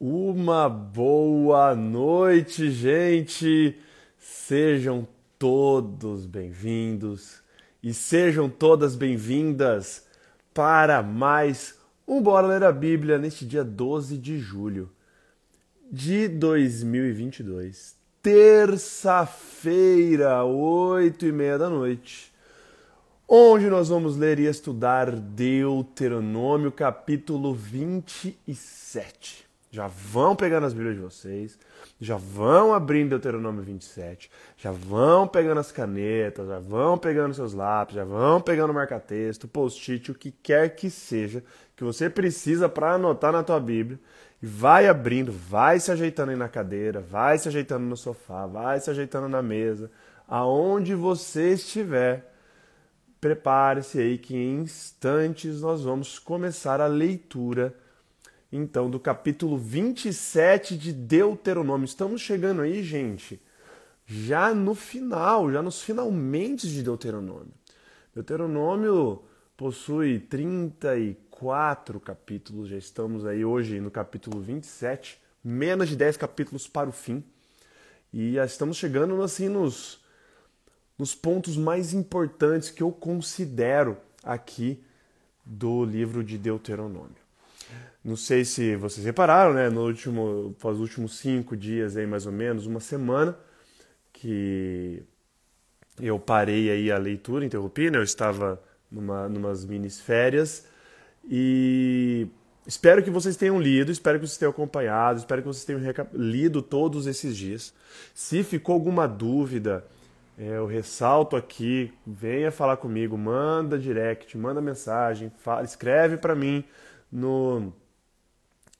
Uma boa noite, gente! Sejam todos bem-vindos e sejam todas bem-vindas para mais um Bora Ler a Bíblia neste dia 12 de julho de 2022, terça-feira, oito e meia da noite, onde nós vamos ler e estudar Deuteronômio capítulo 27. Já vão pegando as Bíblias de vocês, já vão abrindo Deuteronômio 27, já vão pegando as canetas, já vão pegando seus lápis, já vão pegando marca-texto, post-it, o que quer que seja que você precisa para anotar na tua Bíblia. E vai abrindo, vai se ajeitando aí na cadeira, vai se ajeitando no sofá, vai se ajeitando na mesa, aonde você estiver. Prepare-se aí que em instantes nós vamos começar a leitura então, do capítulo 27 de Deuteronômio. Estamos chegando aí, gente, já no final, já nos finalmente de Deuteronômio. Deuteronômio possui 34 capítulos, já estamos aí hoje no capítulo 27, menos de 10 capítulos para o fim. E já estamos chegando assim nos, nos pontos mais importantes que eu considero aqui do livro de Deuteronômio. Não sei se vocês repararam, né? No último, os últimos cinco dias aí, mais ou menos, uma semana, que eu parei aí a leitura, interrompi, né? Eu estava numa numas minis férias e espero que vocês tenham lido, espero que vocês tenham acompanhado, espero que vocês tenham lido todos esses dias. Se ficou alguma dúvida, é, eu ressalto aqui, venha falar comigo, manda direct, manda mensagem, fala, escreve para mim no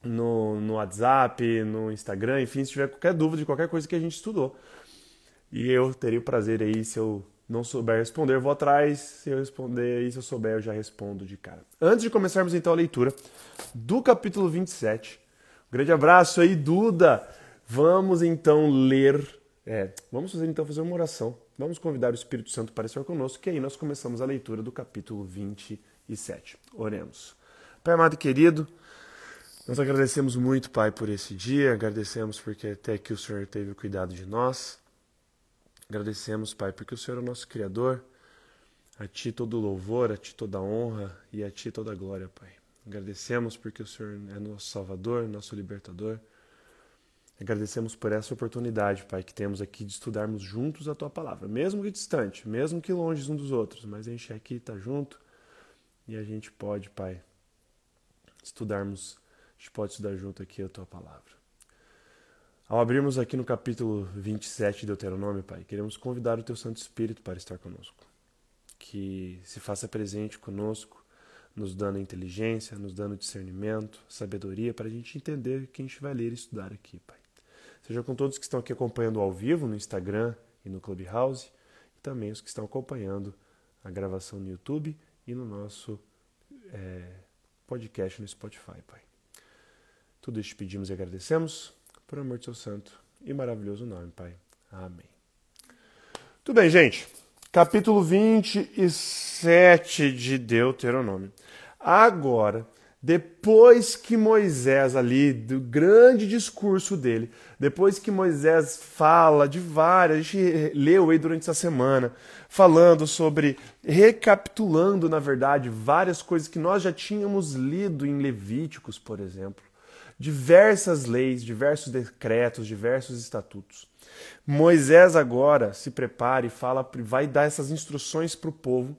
no, no WhatsApp, no Instagram, enfim, se tiver qualquer dúvida de qualquer coisa que a gente estudou. E eu teria o prazer aí, se eu não souber responder, eu vou atrás. Se eu responder aí, se eu souber, eu já respondo de cara. Antes de começarmos então a leitura do capítulo 27, um grande abraço aí, Duda! Vamos então ler. É, vamos fazer então fazer uma oração. Vamos convidar o Espírito Santo para estar conosco, que aí nós começamos a leitura do capítulo 27. Oremos. Pai amado e querido, nós agradecemos muito, Pai, por esse dia, agradecemos porque até que o Senhor teve cuidado de nós. Agradecemos, Pai, porque o Senhor é o nosso Criador. A Ti todo louvor, a Ti toda honra e a Ti toda glória, Pai. Agradecemos porque o Senhor é nosso Salvador, nosso Libertador. Agradecemos por essa oportunidade, Pai, que temos aqui de estudarmos juntos a Tua palavra, mesmo que distante, mesmo que longe uns dos outros, mas a gente aqui está junto e a gente pode, Pai, estudarmos a gente pode estudar junto aqui a tua palavra. Ao abrirmos aqui no capítulo 27 de Deuteronômio, Pai, queremos convidar o teu Santo Espírito para estar conosco. Que se faça presente conosco, nos dando inteligência, nos dando discernimento, sabedoria, para a gente entender o que a gente vai ler e estudar aqui, Pai. Seja com todos que estão aqui acompanhando ao vivo no Instagram e no Clubhouse, e também os que estão acompanhando a gravação no YouTube e no nosso é, podcast no Spotify, Pai. Tudo isso pedimos e agradecemos, por amor de seu santo e maravilhoso nome, Pai. Amém. Tudo bem, gente. Capítulo 27 de Deuteronômio. Agora, depois que Moisés ali, do grande discurso dele, depois que Moisés fala de várias, a gente leu aí durante essa semana, falando sobre, recapitulando, na verdade, várias coisas que nós já tínhamos lido em Levíticos, por exemplo diversas leis, diversos decretos, diversos estatutos. Moisés agora se prepara e fala, vai dar essas instruções para o povo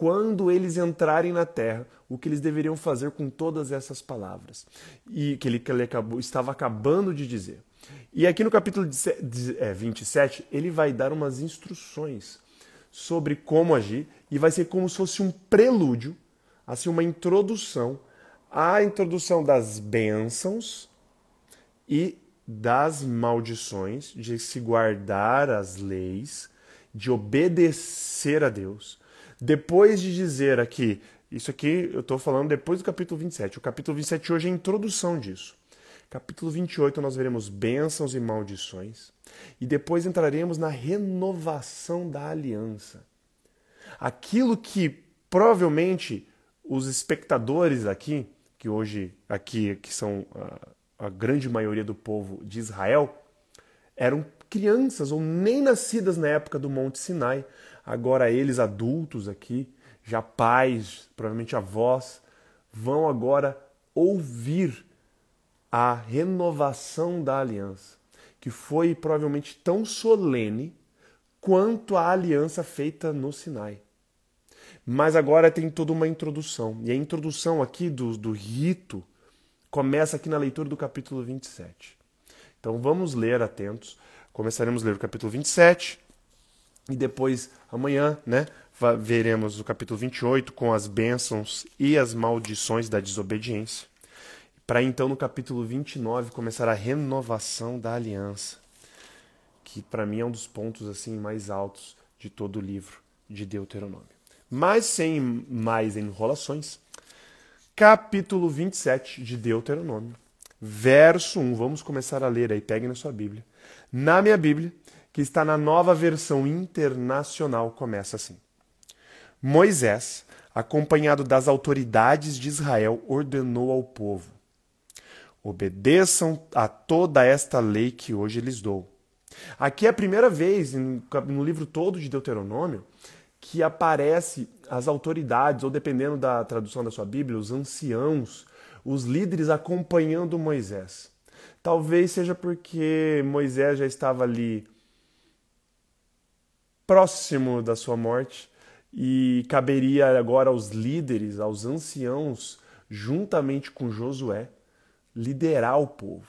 quando eles entrarem na terra, o que eles deveriam fazer com todas essas palavras e que ele, que ele acabou, estava acabando de dizer. E aqui no capítulo 27, é, ele vai dar umas instruções sobre como agir e vai ser como se fosse um prelúdio, assim uma introdução a introdução das bênçãos e das maldições, de se guardar as leis, de obedecer a Deus. Depois de dizer aqui, isso aqui eu estou falando depois do capítulo 27. O capítulo 27 hoje é a introdução disso. Capítulo 28 nós veremos bênçãos e maldições. E depois entraremos na renovação da aliança. Aquilo que provavelmente os espectadores aqui que hoje aqui que são uh, a grande maioria do povo de Israel, eram crianças ou nem nascidas na época do Monte Sinai. Agora eles adultos aqui, já pais, provavelmente avós, vão agora ouvir a renovação da aliança, que foi provavelmente tão solene quanto a aliança feita no Sinai. Mas agora tem toda uma introdução. E a introdução aqui do, do rito começa aqui na leitura do capítulo 27. Então vamos ler atentos. Começaremos a ler o capítulo 27 e depois amanhã, né, veremos o capítulo 28 com as bênçãos e as maldições da desobediência. Para então no capítulo 29 começar a renovação da aliança, que para mim é um dos pontos assim mais altos de todo o livro de Deuteronômio. Mas sem mais enrolações, capítulo 27 de Deuteronômio, verso 1. Vamos começar a ler aí, pegue na sua Bíblia. Na minha Bíblia, que está na nova versão internacional, começa assim: Moisés, acompanhado das autoridades de Israel, ordenou ao povo: Obedeçam a toda esta lei que hoje lhes dou. Aqui é a primeira vez no livro todo de Deuteronômio que aparece as autoridades, ou dependendo da tradução da sua Bíblia, os anciãos, os líderes acompanhando Moisés. Talvez seja porque Moisés já estava ali próximo da sua morte e caberia agora aos líderes, aos anciãos, juntamente com Josué, liderar o povo.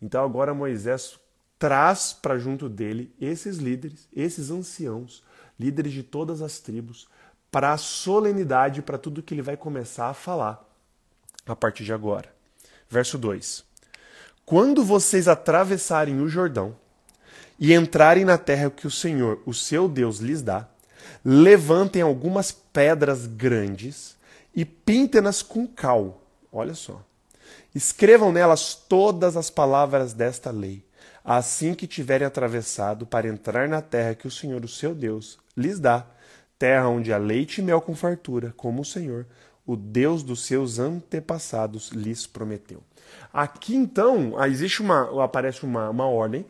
Então agora Moisés traz para junto dele esses líderes, esses anciãos, líderes de todas as tribos, para a solenidade, para tudo que ele vai começar a falar a partir de agora. Verso 2: Quando vocês atravessarem o Jordão e entrarem na terra que o Senhor, o seu Deus, lhes dá, levantem algumas pedras grandes e pintem-nas com cal. Olha só. Escrevam nelas todas as palavras desta lei, assim que tiverem atravessado para entrar na terra que o Senhor, o seu Deus, lhes dá, terra onde há leite e mel com fartura, como o Senhor, o Deus dos seus antepassados, lhes prometeu. Aqui então existe uma aparece uma, uma ordem.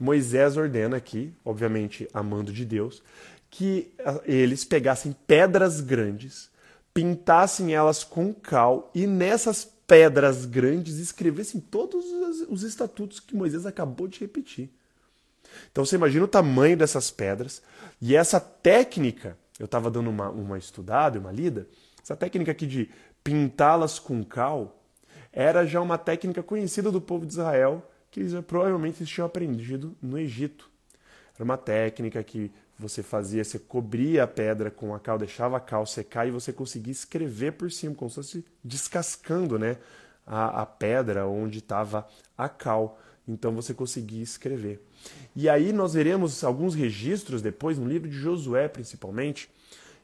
Moisés ordena aqui, obviamente amando de Deus, que eles pegassem pedras grandes, pintassem elas com cal e nessas pedras grandes escrevessem todos os estatutos que Moisés acabou de repetir. Então você imagina o tamanho dessas pedras e essa técnica, eu estava dando uma, uma estudada, uma lida, essa técnica aqui de pintá-las com cal era já uma técnica conhecida do povo de Israel que eles provavelmente eles tinham aprendido no Egito. Era uma técnica que você fazia, você cobria a pedra com a cal, deixava a cal secar e você conseguia escrever por cima, como se fosse descascando né, a, a pedra onde estava a cal. Então você conseguia escrever. E aí nós veremos alguns registros depois, no livro de Josué principalmente,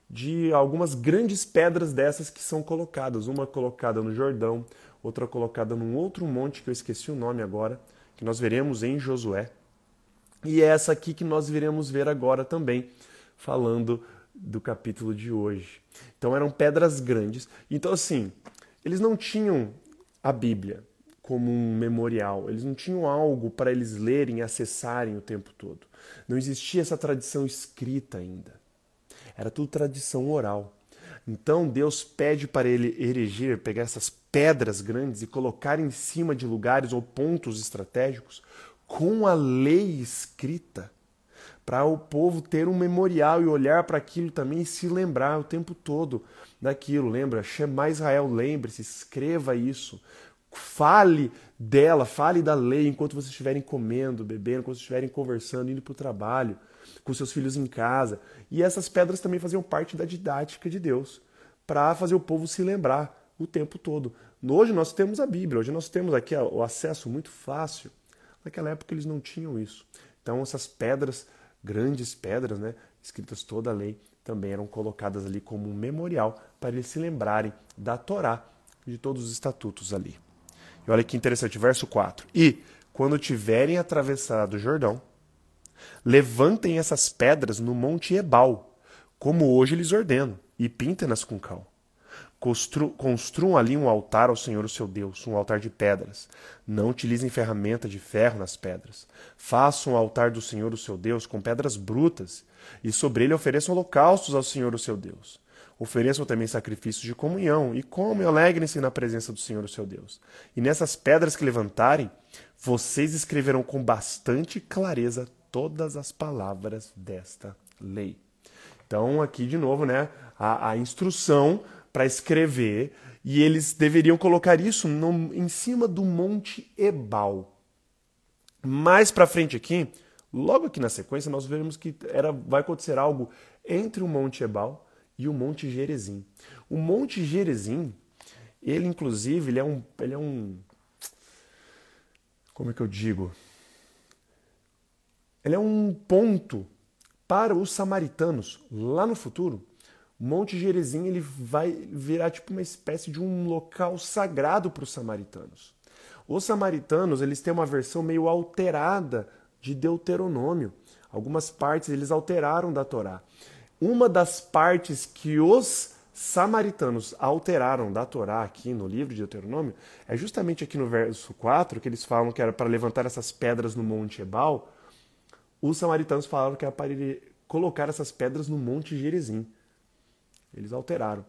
de algumas grandes pedras dessas que são colocadas. Uma colocada no Jordão, outra colocada num outro monte que eu esqueci o nome agora, que nós veremos em Josué. E é essa aqui que nós iremos ver agora também, falando do capítulo de hoje. Então eram pedras grandes. Então, assim, eles não tinham a Bíblia como um memorial, eles não tinham algo para eles lerem e acessarem o tempo todo. Não existia essa tradição escrita ainda. Era tudo tradição oral. Então Deus pede para ele erigir, pegar essas pedras grandes e colocar em cima de lugares ou pontos estratégicos com a lei escrita, para o povo ter um memorial e olhar para aquilo também e se lembrar o tempo todo daquilo. Lembra? Shema Israel, lembre-se, escreva isso. Fale dela, fale da lei enquanto vocês estiverem comendo, bebendo, enquanto vocês estiverem conversando, indo para o trabalho, com seus filhos em casa. E essas pedras também faziam parte da didática de Deus, para fazer o povo se lembrar o tempo todo. Hoje nós temos a Bíblia, hoje nós temos aqui o acesso muito fácil Naquela época eles não tinham isso. Então essas pedras, grandes pedras, né, escritas toda a lei, também eram colocadas ali como um memorial para eles se lembrarem da Torá, de todos os estatutos ali. E olha que interessante, verso 4. E quando tiverem atravessado o Jordão, levantem essas pedras no monte Ebal, como hoje lhes ordeno, e pintem-nas com cal. Constru, construam ali um altar ao Senhor, o seu Deus, um altar de pedras. Não utilizem ferramenta de ferro nas pedras. Façam o altar do Senhor, o seu Deus, com pedras brutas, e sobre ele ofereçam holocaustos ao Senhor, o seu Deus. Ofereçam também sacrifícios de comunhão, e comem e alegrem-se na presença do Senhor, o seu Deus. E nessas pedras que levantarem, vocês escreverão com bastante clareza todas as palavras desta lei. Então, aqui de novo, né, a, a instrução para escrever, e eles deveriam colocar isso no, em cima do Monte Ebal. Mais para frente aqui, logo aqui na sequência, nós veremos que era, vai acontecer algo entre o Monte Ebal e o Monte Gerezim. O Monte Gerezim, ele inclusive, ele é um, ele é um como é que eu digo? Ele é um ponto para os samaritanos lá no futuro Monte Gerizim ele vai virar tipo uma espécie de um local sagrado para os samaritanos. Os samaritanos eles têm uma versão meio alterada de Deuteronômio. Algumas partes eles alteraram da Torá. Uma das partes que os samaritanos alteraram da Torá aqui no livro de Deuteronômio é justamente aqui no verso 4, que eles falam que era para levantar essas pedras no Monte Ebal. Os samaritanos falaram que era para colocar essas pedras no Monte Gerizim. Eles alteraram.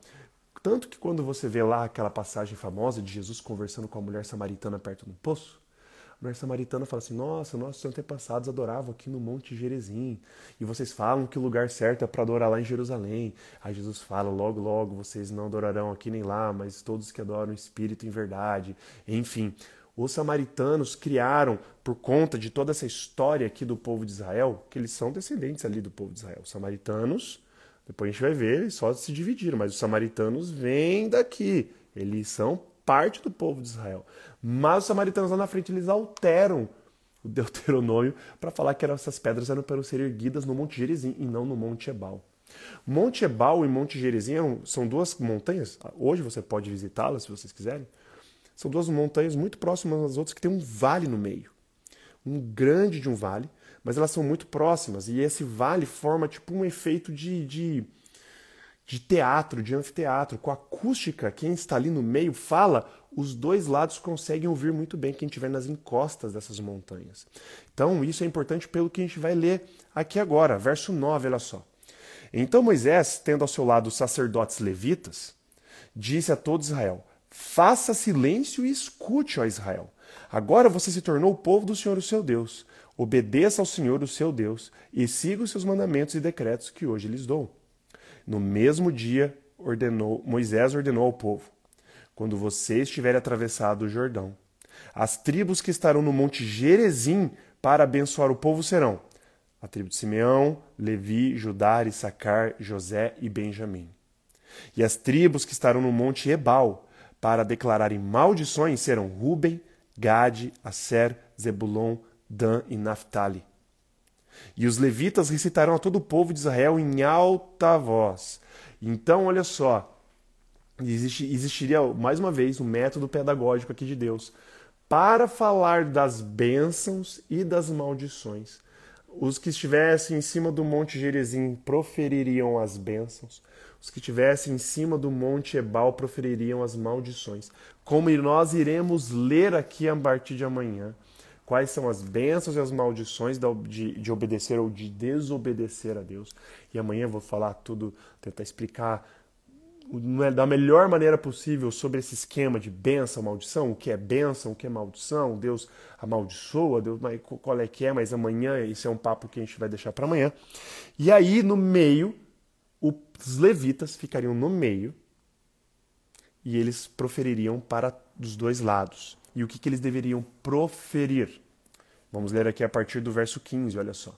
Tanto que quando você vê lá aquela passagem famosa de Jesus conversando com a mulher samaritana perto do poço, a mulher samaritana fala assim: Nossa, nossos antepassados adoravam aqui no Monte Gerezim. E vocês falam que o lugar certo é para adorar lá em Jerusalém. Aí Jesus fala: Logo, logo vocês não adorarão aqui nem lá, mas todos que adoram o Espírito em verdade. Enfim, os samaritanos criaram, por conta de toda essa história aqui do povo de Israel, que eles são descendentes ali do povo de Israel. Os samaritanos depois a gente vai ver, eles só se dividiram, mas os samaritanos vêm daqui. Eles são parte do povo de Israel. Mas os samaritanos lá na frente eles alteram o Deuteronômio para falar que essas pedras eram para ser erguidas no Monte Gerizim e não no Monte Ebal. Monte Ebal e Monte Gerizim são duas montanhas. Hoje você pode visitá-las se vocês quiserem. São duas montanhas muito próximas das outras que tem um vale no meio. Um grande de um vale mas elas são muito próximas e esse vale forma tipo um efeito de, de, de teatro, de anfiteatro. Com acústica, quem está ali no meio fala, os dois lados conseguem ouvir muito bem quem estiver nas encostas dessas montanhas. Então, isso é importante pelo que a gente vai ler aqui agora, verso 9, olha só. Então Moisés, tendo ao seu lado os sacerdotes levitas, disse a todo Israel: Faça silêncio e escute, ó Israel. Agora você se tornou o povo do Senhor, o seu Deus. Obedeça ao Senhor, o seu Deus, e siga os seus mandamentos e decretos que hoje lhes dou. No mesmo dia, ordenou, Moisés ordenou ao povo: Quando você estiver atravessado o Jordão, as tribos que estarão no monte Gerezim para abençoar o povo serão a tribo de Simeão, Levi, Judá, Issacar, José e Benjamim. E as tribos que estarão no monte Ebal para declararem maldições serão Ruben, Gade, Asser, Zebulon, Dan e Naphtali. E os levitas recitaram a todo o povo de Israel em alta voz. Então, olha só, existiria mais uma vez um método pedagógico aqui de Deus para falar das bênçãos e das maldições. Os que estivessem em cima do monte Gerizim profeririam as bênçãos, os que estivessem em cima do monte Ebal profeririam as maldições. Como nós iremos ler aqui a partir de amanhã quais são as bênçãos e as maldições de, de obedecer ou de desobedecer a Deus. E amanhã eu vou falar tudo, tentar explicar da melhor maneira possível sobre esse esquema de bênção, maldição, o que é bênção, o que é maldição, Deus amaldiçoa, Deus, qual é que é, mas amanhã isso é um papo que a gente vai deixar para amanhã. E aí no meio, os levitas ficariam no meio e eles profeririam para os dois lados e o que, que eles deveriam proferir. Vamos ler aqui a partir do verso 15, olha só.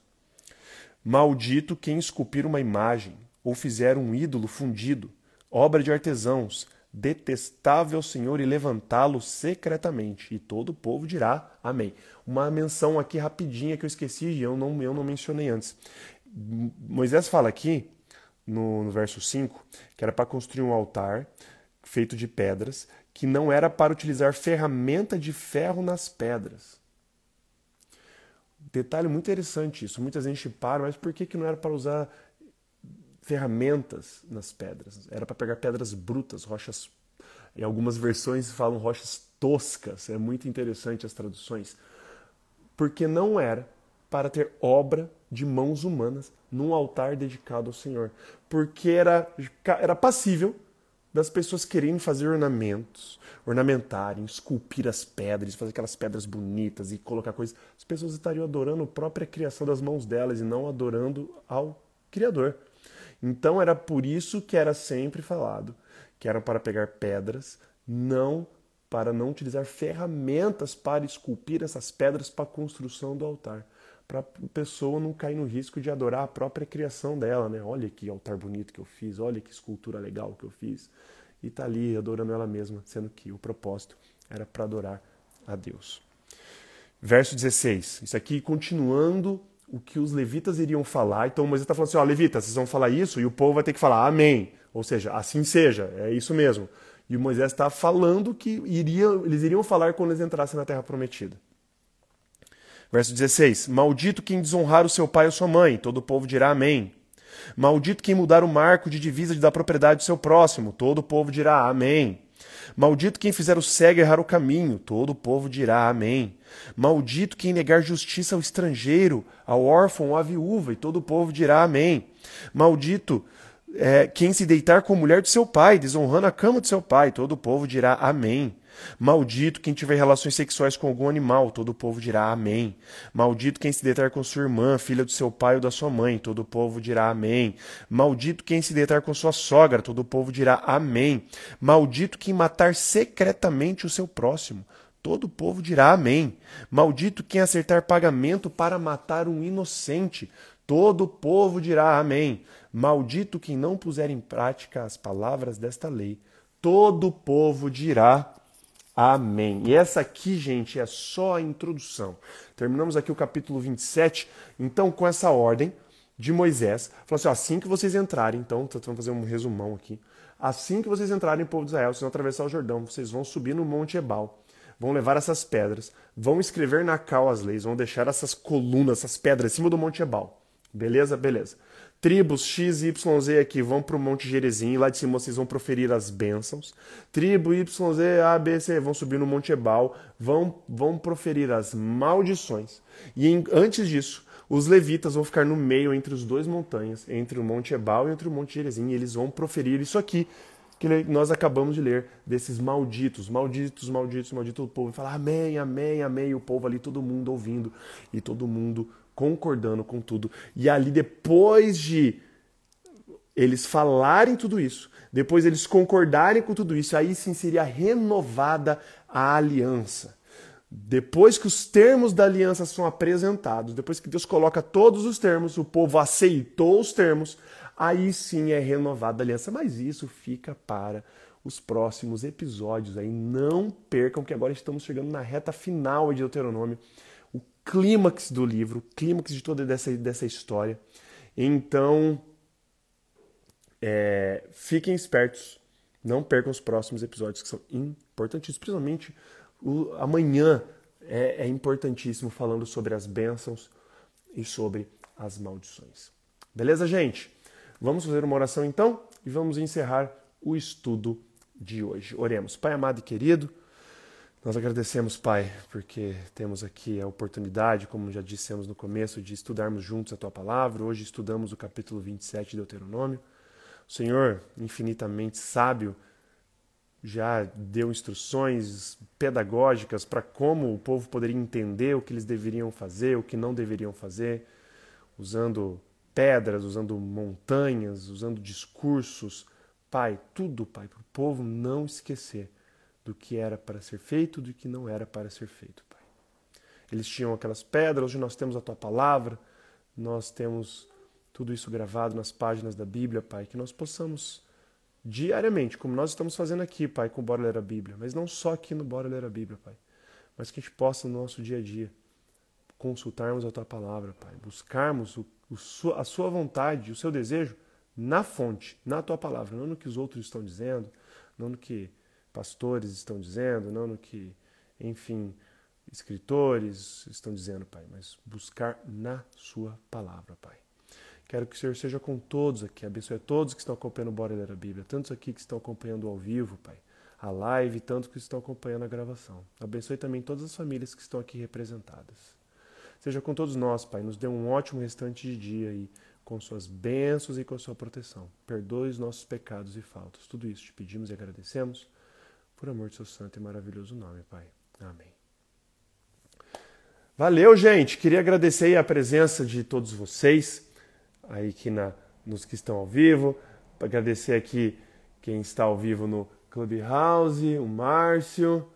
Maldito quem esculpir uma imagem ou fizer um ídolo fundido, obra de artesãos, detestável Senhor, e levantá-lo secretamente. E todo o povo dirá amém. Uma menção aqui rapidinha que eu esqueci e eu não, eu não mencionei antes. Moisés fala aqui, no, no verso 5, que era para construir um altar feito de pedras que não era para utilizar ferramenta de ferro nas pedras. Detalhe muito interessante isso. Muita gente para, mas por que, que não era para usar ferramentas nas pedras. Era para pegar pedras brutas, rochas. Em algumas versões falam rochas toscas. É muito interessante as traduções. Porque não era para ter obra de mãos humanas num altar dedicado ao Senhor. Porque era, era passível das pessoas quererem fazer ornamentos, ornamentarem, esculpir as pedras, fazer aquelas pedras bonitas e colocar coisas. As pessoas estariam adorando a própria criação das mãos delas e não adorando ao Criador. Então era por isso que era sempre falado que era para pegar pedras, não para não utilizar ferramentas para esculpir essas pedras para a construção do altar para a pessoa não cair no risco de adorar a própria criação dela, né? Olha que altar bonito que eu fiz, olha que escultura legal que eu fiz. E tá ali adorando ela mesma, sendo que o propósito era para adorar a Deus. Verso 16. Isso aqui continuando o que os levitas iriam falar. Então Moisés está falando assim: ó, levitas, vocês vão falar isso e o povo vai ter que falar amém. Ou seja, assim seja, é isso mesmo. E Moisés está falando que iria, eles iriam falar quando eles entrassem na terra prometida. Verso 16: Maldito quem desonrar o seu pai ou sua mãe, todo o povo dirá amém. Maldito quem mudar o marco de divisa da propriedade do seu próximo, todo o povo dirá amém. Maldito quem fizer o cego errar o caminho, todo o povo dirá amém. Maldito quem negar justiça ao estrangeiro, ao órfão à viúva, e todo o povo dirá amém. Maldito é, quem se deitar com a mulher do seu pai, desonrando a cama do seu pai, todo o povo dirá amém. Maldito quem tiver relações sexuais com algum animal, todo o povo dirá amém. Maldito quem se deitar com sua irmã, filha do seu pai ou da sua mãe, todo o povo dirá amém. Maldito quem se deitar com sua sogra, todo o povo dirá amém. Maldito quem matar secretamente o seu próximo, todo o povo dirá amém. Maldito quem acertar pagamento para matar um inocente, todo o povo dirá amém. Maldito quem não puser em prática as palavras desta lei, todo o povo dirá Amém. E essa aqui, gente, é só a introdução. Terminamos aqui o capítulo 27, então, com essa ordem de Moisés. Falou assim: ó, assim que vocês entrarem, então, vamos fazer um resumão aqui. Assim que vocês entrarem, povo de Israel, vocês vão atravessar o Jordão, vocês vão subir no Monte Ebal, vão levar essas pedras, vão escrever na cal as leis, vão deixar essas colunas, essas pedras em cima do Monte Ebal. Beleza? Beleza tribos X, Y, Z aqui vão para o Monte Gerezim, lá de cima vocês vão proferir as bênçãos. Tribo Y, Z, A, B, C vão subir no Monte Ebal, vão, vão proferir as maldições. E em, antes disso, os levitas vão ficar no meio entre os dois montanhas, entre o Monte Ebal e entre o Monte Gerezim, e eles vão proferir isso aqui que nós acabamos de ler, desses malditos, malditos, malditos, malditos, o povo fala amém, amém, amém, o povo ali, todo mundo ouvindo, e todo mundo concordando com tudo. E ali, depois de eles falarem tudo isso, depois eles concordarem com tudo isso, aí sim seria renovada a aliança. Depois que os termos da aliança são apresentados, depois que Deus coloca todos os termos, o povo aceitou os termos, aí sim é renovada a aliança. Mas isso fica para os próximos episódios aí. Não percam que agora estamos chegando na reta final de Deuteronômio clímax do livro, clímax de toda dessa, dessa história. Então, é, fiquem espertos, não percam os próximos episódios que são importantíssimos, principalmente o, amanhã é, é importantíssimo falando sobre as bênçãos e sobre as maldições. Beleza, gente? Vamos fazer uma oração então e vamos encerrar o estudo de hoje. Oremos. Pai amado e querido, nós agradecemos, Pai, porque temos aqui a oportunidade, como já dissemos no começo, de estudarmos juntos a Tua palavra. Hoje estudamos o capítulo 27 de Deuteronômio. O Senhor, infinitamente sábio, já deu instruções pedagógicas para como o povo poderia entender o que eles deveriam fazer, o que não deveriam fazer, usando pedras, usando montanhas, usando discursos. Pai, tudo, Pai, para o povo não esquecer do que era para ser feito, do que não era para ser feito, Pai. Eles tinham aquelas pedras, hoje nós temos a tua palavra, nós temos tudo isso gravado nas páginas da Bíblia, Pai, que nós possamos diariamente, como nós estamos fazendo aqui, Pai, com o Bora Ler a Bíblia, mas não só aqui no Bora Ler a Bíblia, Pai, mas que a gente possa no nosso dia a dia consultarmos a tua palavra, Pai, buscarmos o, a sua vontade, o seu desejo na fonte, na tua palavra, não no que os outros estão dizendo, não no que pastores estão dizendo, não no que, enfim, escritores estão dizendo, Pai, mas buscar na Sua palavra, Pai. Quero que o Senhor seja com todos aqui. Abençoe a todos que estão acompanhando o Bora Ler a Bíblia. Tantos aqui que estão acompanhando ao vivo, Pai. A live, tantos que estão acompanhando a gravação. Abençoe também todas as famílias que estão aqui representadas. Seja com todos nós, Pai. Nos dê um ótimo restante de dia aí, com suas bênçãos e com sua proteção. Perdoe os nossos pecados e faltas. Tudo isso te pedimos e agradecemos. Por amor de seu santo e maravilhoso nome, Pai. Amém. Valeu, gente. Queria agradecer a presença de todos vocês aí que na, nos que estão ao vivo. Agradecer aqui quem está ao vivo no Clubhouse, o Márcio.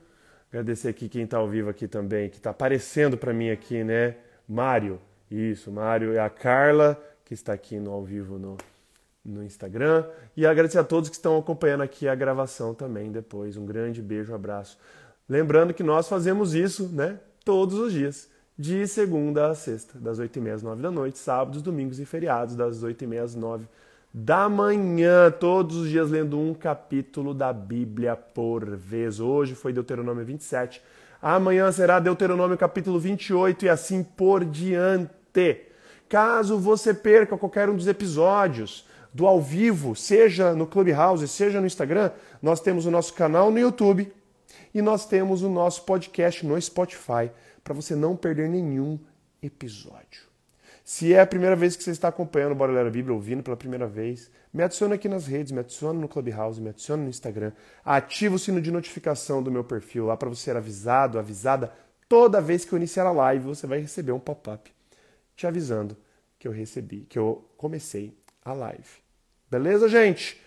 Agradecer aqui quem está ao vivo aqui também, que está aparecendo para mim aqui, né? Mário. Isso, Mário e a Carla, que está aqui no ao vivo no, no Instagram. E agradecer a todos que estão acompanhando aqui a gravação também depois. Um grande beijo, um abraço. Lembrando que nós fazemos isso, né? Todos os dias de segunda a sexta, das 8h30 às 9 da noite, sábados, domingos e feriados, das 8h30 às 9 da manhã, todos os dias lendo um capítulo da Bíblia por vez. Hoje foi Deuteronômio 27, amanhã será Deuteronômio capítulo 28 e assim por diante. Caso você perca qualquer um dos episódios do ao vivo, seja no Clubhouse, seja no Instagram, nós temos o nosso canal no YouTube e nós temos o nosso podcast no Spotify para você não perder nenhum episódio. Se é a primeira vez que você está acompanhando o Bora Ler a Bíblia, ouvindo pela primeira vez, me adiciona aqui nas redes, me adiciona no Clubhouse, me adiciona no Instagram, ativa o sino de notificação do meu perfil lá para você ser avisado, avisada toda vez que eu iniciar a live, você vai receber um pop-up te avisando que eu recebi, que eu comecei a live. Beleza, gente?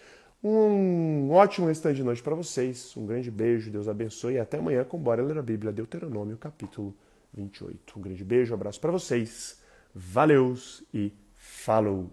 Um ótimo restante de noite para vocês. Um grande beijo, Deus abençoe e até amanhã com Bora Ler a Bíblia, Deuteronômio, capítulo 28. Um grande beijo, um abraço para vocês. Valeus e falou!